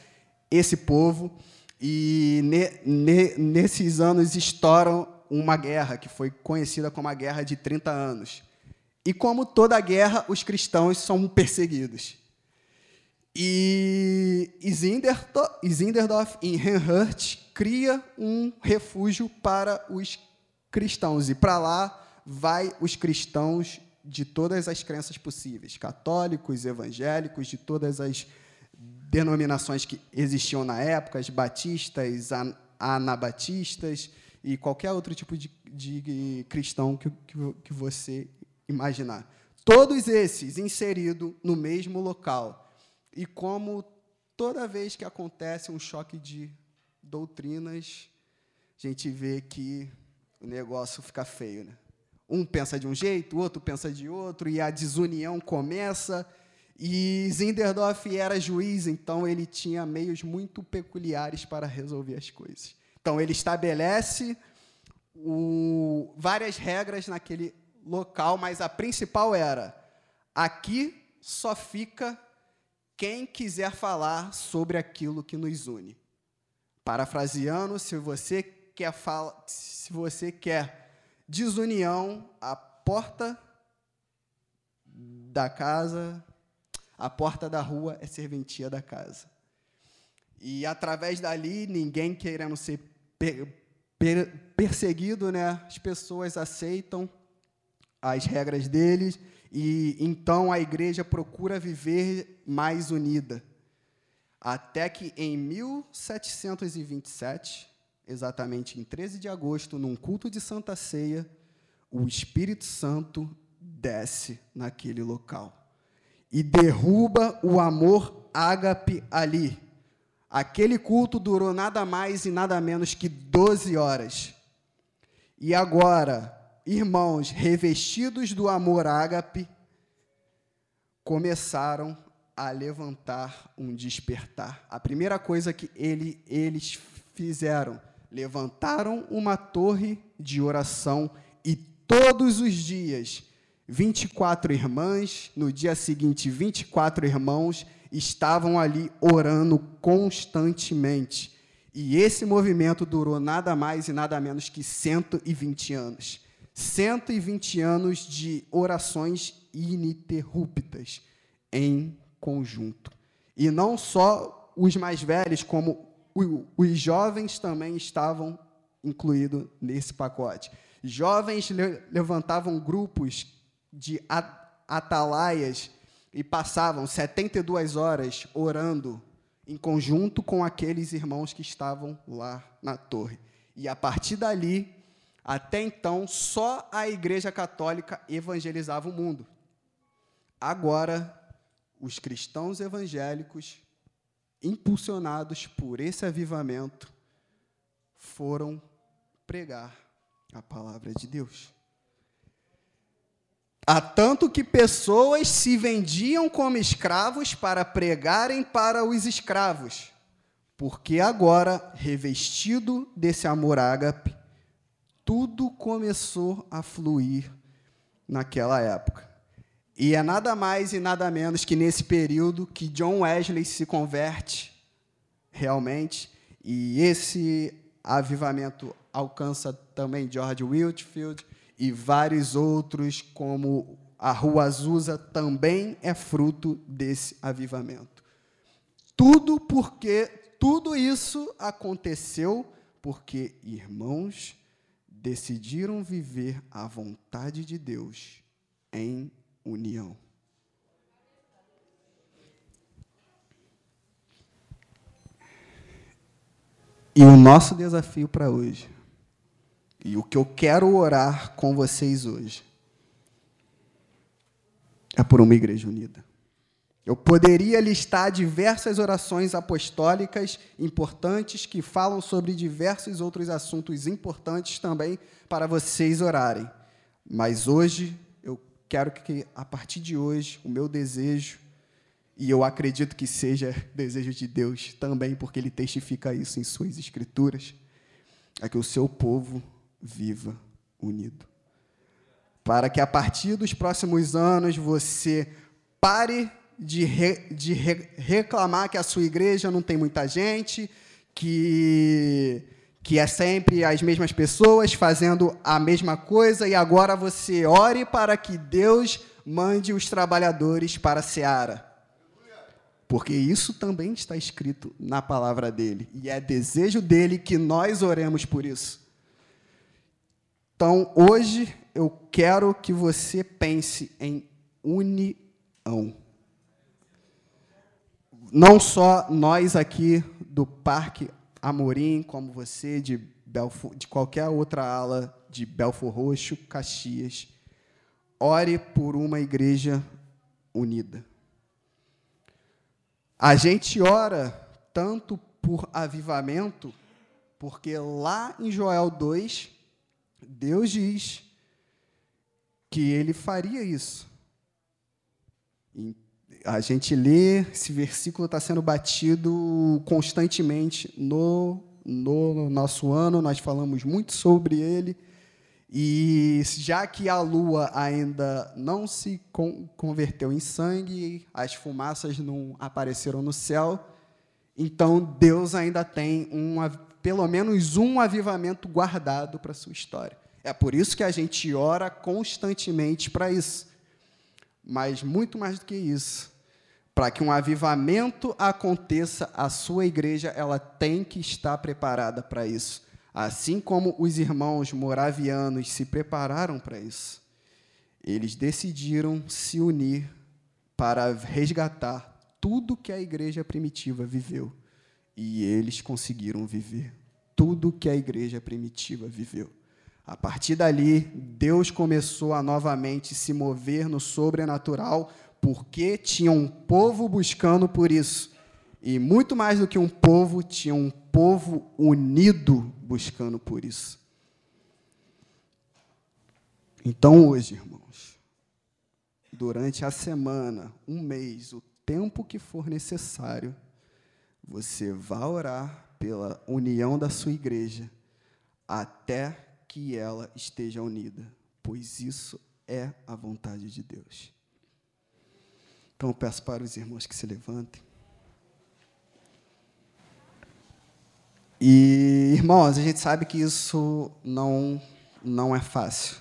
esse povo e ne, ne, nesses anos estouram uma guerra que foi conhecida como a Guerra de 30 Anos. E como toda guerra, os cristãos são perseguidos. E, e Zinderdorf, em Reinhardt, cria um refúgio para os cristãos. E para lá vai os cristãos de todas as crenças possíveis, católicos, evangélicos, de todas as denominações que existiam na época, as batistas, anabatistas e qualquer outro tipo de, de cristão que, que, que você imaginar. Todos esses inseridos no mesmo local. E como toda vez que acontece um choque de doutrinas, a gente vê que o negócio fica feio, né? Um pensa de um jeito, o outro pensa de outro, e a desunião começa, E Zinderdorf era juiz, então ele tinha meios muito peculiares para resolver as coisas. Então ele estabelece o, várias regras naquele local, mas a principal era: aqui só fica quem quiser falar sobre aquilo que nos une. Parafraseando, se você quer fala, se você quer desunião, a porta da casa a porta da rua é serventia da casa. E através dali, ninguém querendo ser per, per, perseguido, né? As pessoas aceitam as regras deles e então a igreja procura viver mais unida. Até que em 1727, exatamente em 13 de agosto, num culto de Santa Ceia, o Espírito Santo desce naquele local e derruba o amor ágape ali. Aquele culto durou nada mais e nada menos que 12 horas. E agora, irmãos, revestidos do amor ágape, começaram a levantar um despertar. A primeira coisa que ele, eles fizeram, levantaram uma torre de oração e todos os dias 24 irmãs, no dia seguinte, 24 irmãos estavam ali orando constantemente. E esse movimento durou nada mais e nada menos que 120 anos. 120 anos de orações ininterruptas em conjunto. E não só os mais velhos, como os jovens também estavam incluídos nesse pacote. Jovens levantavam grupos de atalaias e passavam 72 horas orando em conjunto com aqueles irmãos que estavam lá na torre. E a partir dali, até então, só a Igreja Católica evangelizava o mundo. Agora, os cristãos evangélicos, impulsionados por esse avivamento, foram pregar a palavra de Deus. Há tanto que pessoas se vendiam como escravos para pregarem para os escravos, porque agora, revestido desse amor ágape, tudo começou a fluir naquela época. E é nada mais e nada menos que nesse período que John Wesley se converte realmente, e esse avivamento alcança também George Whitfield, e vários outros, como a Rua Azusa, também é fruto desse avivamento. Tudo porque tudo isso aconteceu porque irmãos decidiram viver a vontade de Deus em união. E o nosso desafio para hoje e o que eu quero orar com vocês hoje é por uma igreja unida. Eu poderia listar diversas orações apostólicas importantes que falam sobre diversos outros assuntos importantes também para vocês orarem. Mas hoje quero que a partir de hoje o meu desejo e eu acredito que seja desejo de Deus também, porque ele testifica isso em suas escrituras, é que o seu povo viva unido. Para que a partir dos próximos anos você pare de, re, de re, reclamar que a sua igreja não tem muita gente, que, que é sempre as mesmas pessoas fazendo a mesma coisa, e agora você ore para que Deus mande os trabalhadores para a seara. Porque isso também está escrito na palavra dele. E é desejo dele que nós oremos por isso. Então, hoje eu quero que você pense em união. Não só nós aqui do Parque Amorim, como você de, Belfor, de qualquer outra ala de Belfor Roxo, Caxias. Ore por uma igreja unida. A gente ora tanto por avivamento, porque lá em Joel 2, Deus diz que ele faria isso. A gente lê, esse versículo está sendo batido constantemente no, no nosso ano, nós falamos muito sobre ele. E já que a lua ainda não se converteu em sangue, as fumaças não apareceram no céu, então Deus ainda tem uma, pelo menos um avivamento guardado para a sua história. É por isso que a gente ora constantemente para isso. Mas muito mais do que isso, para que um avivamento aconteça, a sua igreja ela tem que estar preparada para isso. Assim como os irmãos moravianos se prepararam para isso, eles decidiram se unir para resgatar tudo que a igreja primitiva viveu. E eles conseguiram viver tudo que a igreja primitiva viveu. A partir dali, Deus começou a novamente se mover no sobrenatural, porque tinha um povo buscando por isso. E muito mais do que um povo, tinha um povo unido buscando por isso. Então, hoje, irmãos, durante a semana, um mês, o tempo que for necessário, você vai orar pela união da sua igreja até que ela esteja unida, pois isso é a vontade de Deus. Então, eu peço para os irmãos que se levantem. E, irmãos, a gente sabe que isso não, não é fácil.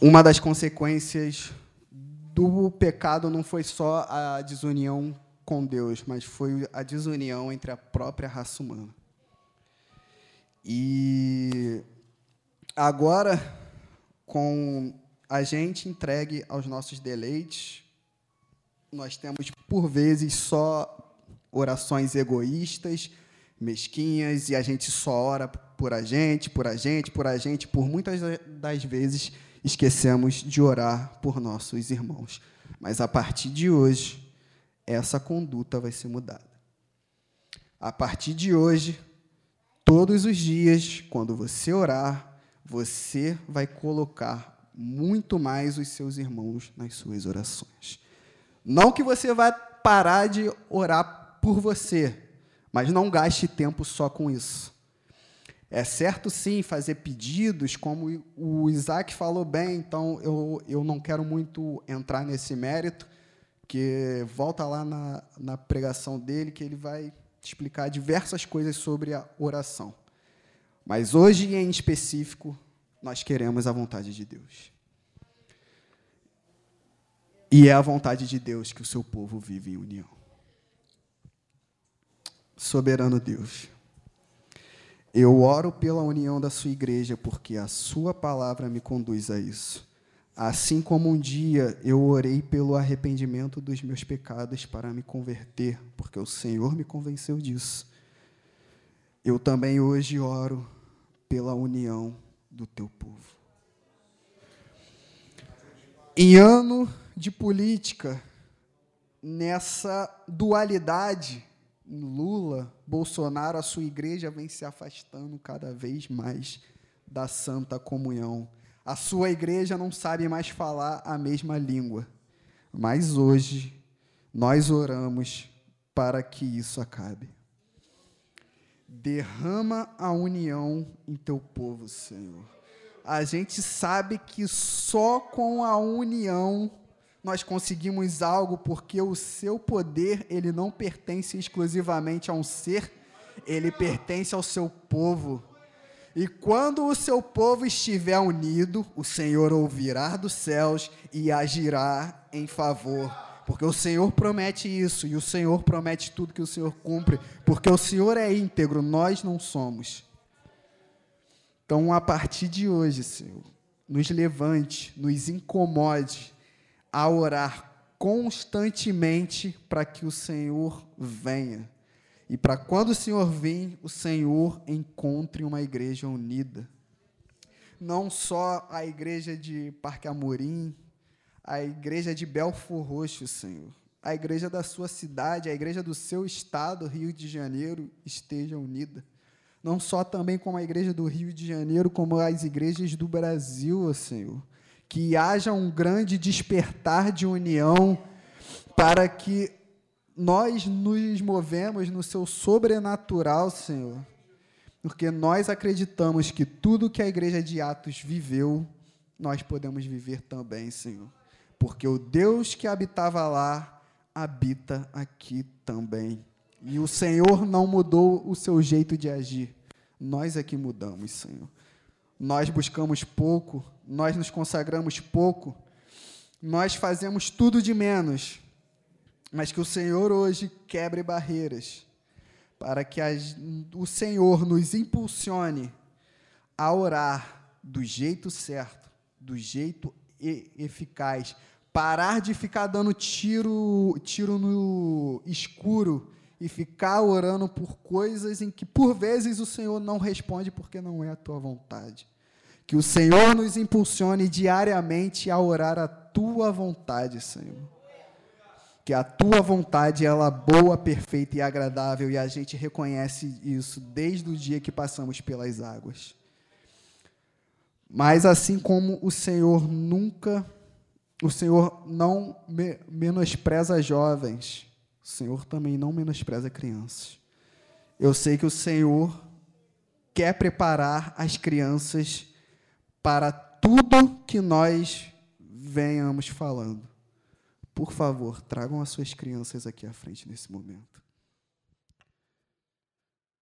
Uma das consequências do pecado não foi só a desunião com Deus, mas foi a desunião entre a própria raça humana. E agora, com a gente entregue aos nossos deleites, nós temos, por vezes, só orações egoístas, mesquinhas, e a gente só ora por a gente, por a gente, por a gente, por muitas das vezes esquecemos de orar por nossos irmãos. Mas a partir de hoje, essa conduta vai ser mudada. A partir de hoje, todos os dias, quando você orar, você vai colocar muito mais os seus irmãos nas suas orações. Não que você vai parar de orar por você, mas não gaste tempo só com isso. É certo, sim, fazer pedidos, como o Isaac falou bem, então eu, eu não quero muito entrar nesse mérito, que volta lá na, na pregação dele, que ele vai explicar diversas coisas sobre a oração. Mas hoje, em específico, nós queremos a vontade de Deus. E é a vontade de Deus que o seu povo vive em união. Soberano Deus. Eu oro pela união da sua igreja, porque a sua palavra me conduz a isso. Assim como um dia eu orei pelo arrependimento dos meus pecados para me converter, porque o Senhor me convenceu disso. Eu também hoje oro pela união do teu povo. Em ano de política, nessa dualidade Lula, Bolsonaro, a sua igreja vem se afastando cada vez mais da santa comunhão. A sua igreja não sabe mais falar a mesma língua. Mas hoje nós oramos para que isso acabe. Derrama a união em teu povo, Senhor. A gente sabe que só com a união nós conseguimos algo porque o seu poder, ele não pertence exclusivamente a um ser, ele pertence ao seu povo. E quando o seu povo estiver unido, o Senhor ouvirá dos céus e agirá em favor. Porque o Senhor promete isso, e o Senhor promete tudo que o Senhor cumpre, porque o Senhor é íntegro, nós não somos. Então, a partir de hoje, Senhor, nos levante, nos incomode, a orar constantemente para que o Senhor venha. E para quando o Senhor vir, o Senhor encontre uma igreja unida. Não só a igreja de Parque Amorim, a igreja de Belfor Roxo, Senhor. A igreja da sua cidade, a igreja do seu estado, Rio de Janeiro, esteja unida. Não só também como a igreja do Rio de Janeiro, como as igrejas do Brasil, Senhor que haja um grande despertar de união para que nós nos movemos no seu sobrenatural, Senhor. Porque nós acreditamos que tudo que a igreja de Atos viveu, nós podemos viver também, Senhor. Porque o Deus que habitava lá habita aqui também. E o Senhor não mudou o seu jeito de agir. Nós é que mudamos, Senhor. Nós buscamos pouco, nós nos consagramos pouco, nós fazemos tudo de menos. Mas que o Senhor hoje quebre barreiras, para que as, o Senhor nos impulsione a orar do jeito certo, do jeito eficaz, parar de ficar dando tiro, tiro no escuro e ficar orando por coisas em que por vezes o Senhor não responde porque não é a tua vontade. Que o Senhor nos impulsione diariamente a orar a tua vontade, Senhor. Que a tua vontade ela é boa, perfeita e agradável e a gente reconhece isso desde o dia que passamos pelas águas. Mas assim como o Senhor nunca o Senhor não me, menospreza jovens, o Senhor também não menospreza crianças. Eu sei que o Senhor quer preparar as crianças para tudo que nós venhamos falando. Por favor, tragam as suas crianças aqui à frente nesse momento.